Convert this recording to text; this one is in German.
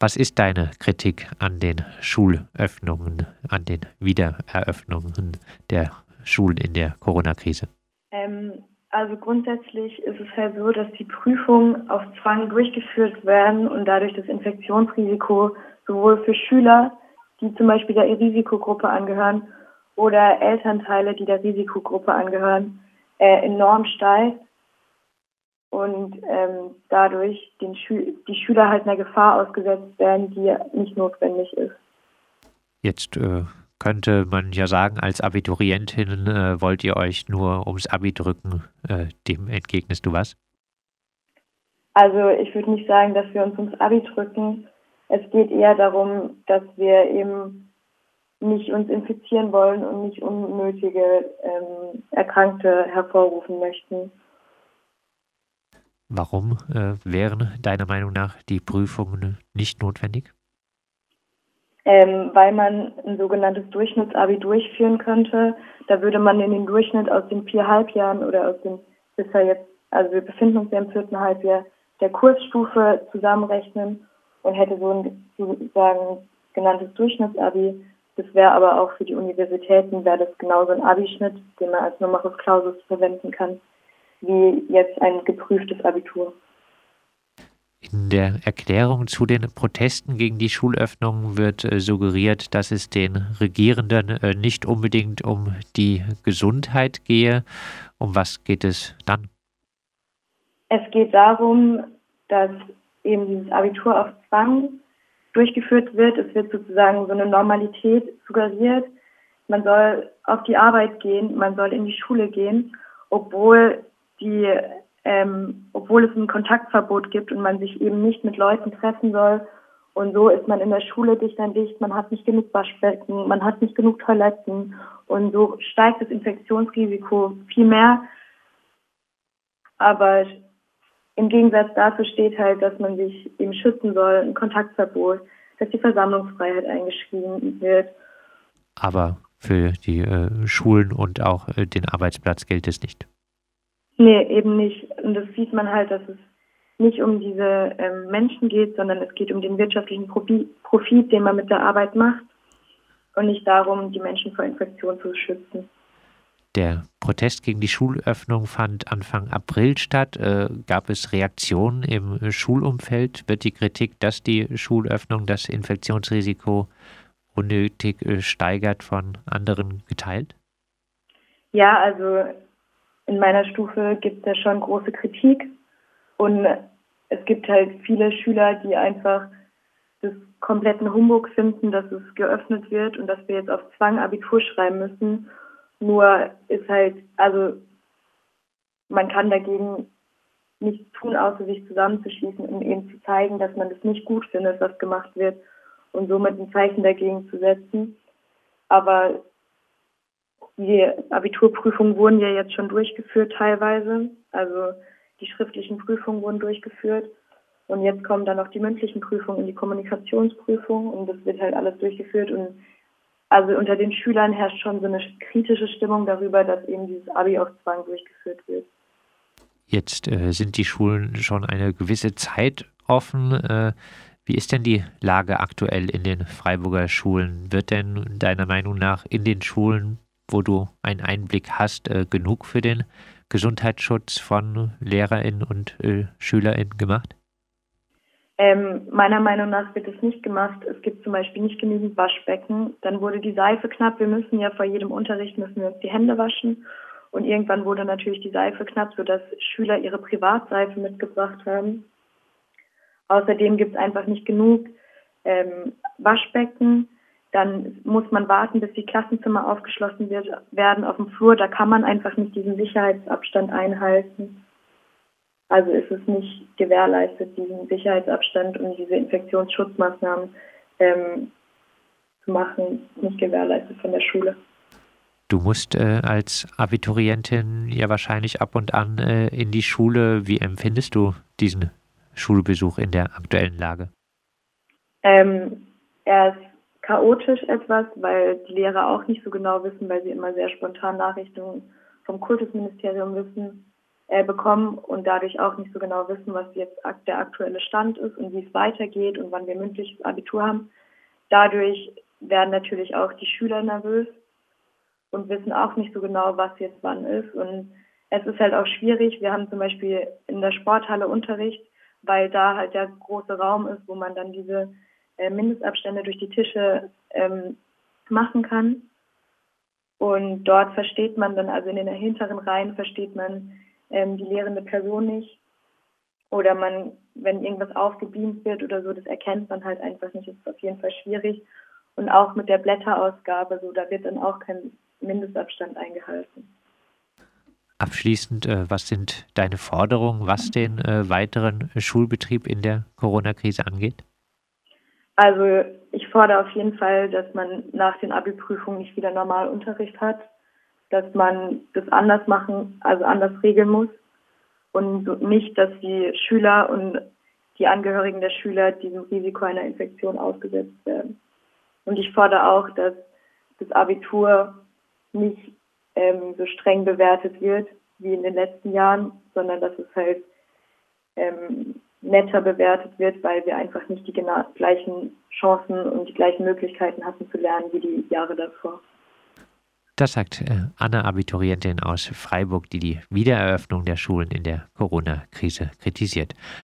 Was ist deine Kritik an den Schulöffnungen, an den Wiedereröffnungen der Schulen in der Corona-Krise? Ähm, also grundsätzlich ist es halt so, dass die Prüfungen auf Zwang durchgeführt werden und dadurch das Infektionsrisiko sowohl für Schüler, die zum Beispiel der Risikogruppe angehören, oder Elternteile, die der Risikogruppe angehören, äh, enorm steigt und ähm, dadurch den Schü die Schüler halt einer Gefahr ausgesetzt werden, die nicht notwendig ist. Jetzt äh, könnte man ja sagen, als Abiturientin äh, wollt ihr euch nur ums Abi drücken. Äh, dem entgegnest du was? Also ich würde nicht sagen, dass wir uns ums Abi drücken. Es geht eher darum, dass wir eben nicht uns infizieren wollen und nicht unnötige ähm, Erkrankte hervorrufen möchten. Warum äh, wären deiner Meinung nach die Prüfungen nicht notwendig? Ähm, weil man ein sogenanntes Durchschnittsabi durchführen könnte. Da würde man in den Durchschnitt aus den vier Halbjahren oder aus dem bisher jetzt, also wir befinden uns ja im vierten Halbjahr der Kursstufe zusammenrechnen und hätte so ein sozusagen genanntes Durchschnittsabi. Das wäre aber auch für die Universitäten wäre das genauso ein Abischnitt, den man als Numerus Clausus verwenden kann wie jetzt ein geprüftes Abitur. In der Erklärung zu den Protesten gegen die Schulöffnung wird äh, suggeriert, dass es den Regierenden äh, nicht unbedingt um die Gesundheit gehe. Um was geht es dann? Es geht darum, dass eben dieses Abitur auf Zwang durchgeführt wird. Es wird sozusagen so eine Normalität suggeriert. Man soll auf die Arbeit gehen, man soll in die Schule gehen, obwohl die, ähm, obwohl es ein Kontaktverbot gibt und man sich eben nicht mit Leuten treffen soll. Und so ist man in der Schule dicht an dicht, man hat nicht genug Waschbecken, man hat nicht genug Toiletten und so steigt das Infektionsrisiko viel mehr. Aber im Gegensatz dazu steht halt, dass man sich eben schützen soll, ein Kontaktverbot, dass die Versammlungsfreiheit eingeschrieben wird. Aber für die äh, Schulen und auch äh, den Arbeitsplatz gilt es nicht. Nee, eben nicht. Und das sieht man halt, dass es nicht um diese ähm, Menschen geht, sondern es geht um den wirtschaftlichen Profit, Profit, den man mit der Arbeit macht und nicht darum, die Menschen vor Infektion zu schützen. Der Protest gegen die Schulöffnung fand Anfang April statt. Äh, gab es Reaktionen im Schulumfeld? Wird die Kritik, dass die Schulöffnung das Infektionsrisiko unnötig äh, steigert, von anderen geteilt? Ja, also in meiner Stufe gibt es ja schon große Kritik und es gibt halt viele Schüler, die einfach das kompletten Humbug finden, dass es geöffnet wird und dass wir jetzt auf Zwang Abitur schreiben müssen. Nur ist halt, also man kann dagegen nichts tun, außer sich zusammenzuschließen, um eben zu zeigen, dass man das nicht gut findet, was gemacht wird und somit ein Zeichen dagegen zu setzen. Aber die Abiturprüfungen wurden ja jetzt schon durchgeführt teilweise. Also die schriftlichen Prüfungen wurden durchgeführt. Und jetzt kommen dann noch die mündlichen Prüfungen und die Kommunikationsprüfung und das wird halt alles durchgeführt. Und also unter den Schülern herrscht schon so eine kritische Stimmung darüber, dass eben dieses Abi auf Zwang durchgeführt wird. Jetzt äh, sind die Schulen schon eine gewisse Zeit offen. Äh, wie ist denn die Lage aktuell in den Freiburger Schulen? Wird denn deiner Meinung nach in den Schulen wo du einen Einblick hast, äh, genug für den Gesundheitsschutz von LehrerInnen und äh, SchülerInnen gemacht? Ähm, meiner Meinung nach wird es nicht gemacht. Es gibt zum Beispiel nicht genügend Waschbecken. Dann wurde die Seife knapp. Wir müssen ja vor jedem Unterricht müssen wir uns die Hände waschen. Und irgendwann wurde natürlich die Seife knapp, sodass Schüler ihre Privatseife mitgebracht haben. Außerdem gibt es einfach nicht genug ähm, Waschbecken. Dann muss man warten, bis die Klassenzimmer aufgeschlossen wird, werden auf dem Flur. Da kann man einfach nicht diesen Sicherheitsabstand einhalten. Also ist es nicht gewährleistet, diesen Sicherheitsabstand und diese Infektionsschutzmaßnahmen ähm, zu machen, nicht gewährleistet von der Schule. Du musst äh, als Abiturientin ja wahrscheinlich ab und an äh, in die Schule. Wie empfindest du diesen Schulbesuch in der aktuellen Lage? Ähm, er ist chaotisch etwas, weil die Lehrer auch nicht so genau wissen, weil sie immer sehr spontan Nachrichten vom Kultusministerium wissen. äh, bekommen und dadurch auch nicht so genau wissen, was jetzt der aktuelle Stand ist und wie es weitergeht und wann wir mündliches Abitur haben. Dadurch werden natürlich auch die Schüler nervös und wissen auch nicht so genau, was jetzt wann ist. Und es ist halt auch schwierig. Wir haben zum Beispiel in der Sporthalle Unterricht, weil da halt der große Raum ist, wo man dann diese äh, Mindestabstände durch die Tische ähm, machen kann. Und dort versteht man dann, also in den hinteren Reihen versteht man ähm, die lehrende Person nicht. Oder man, wenn irgendwas aufgebeamt wird oder so, das erkennt man halt einfach nicht. Das ist auf jeden Fall schwierig. Und auch mit der Blätterausgabe, so, da wird dann auch kein Mindestabstand eingehalten. Abschließend, äh, was sind deine Forderungen, was den äh, weiteren Schulbetrieb in der Corona-Krise angeht? Also ich fordere auf jeden Fall, dass man nach den Abi-Prüfungen nicht wieder normal Unterricht hat, dass man das anders machen, also anders regeln muss und nicht, dass die Schüler und die Angehörigen der Schüler diesem Risiko einer Infektion ausgesetzt werden. Und ich fordere auch, dass das Abitur nicht ähm, so streng bewertet wird wie in den letzten Jahren, sondern dass es halt ähm, netter bewertet wird, weil wir einfach nicht die gleichen Chancen und die gleichen Möglichkeiten hatten zu lernen wie die Jahre davor. Das sagt äh, Anna Abiturientin aus Freiburg, die die Wiedereröffnung der Schulen in der Corona-Krise kritisiert.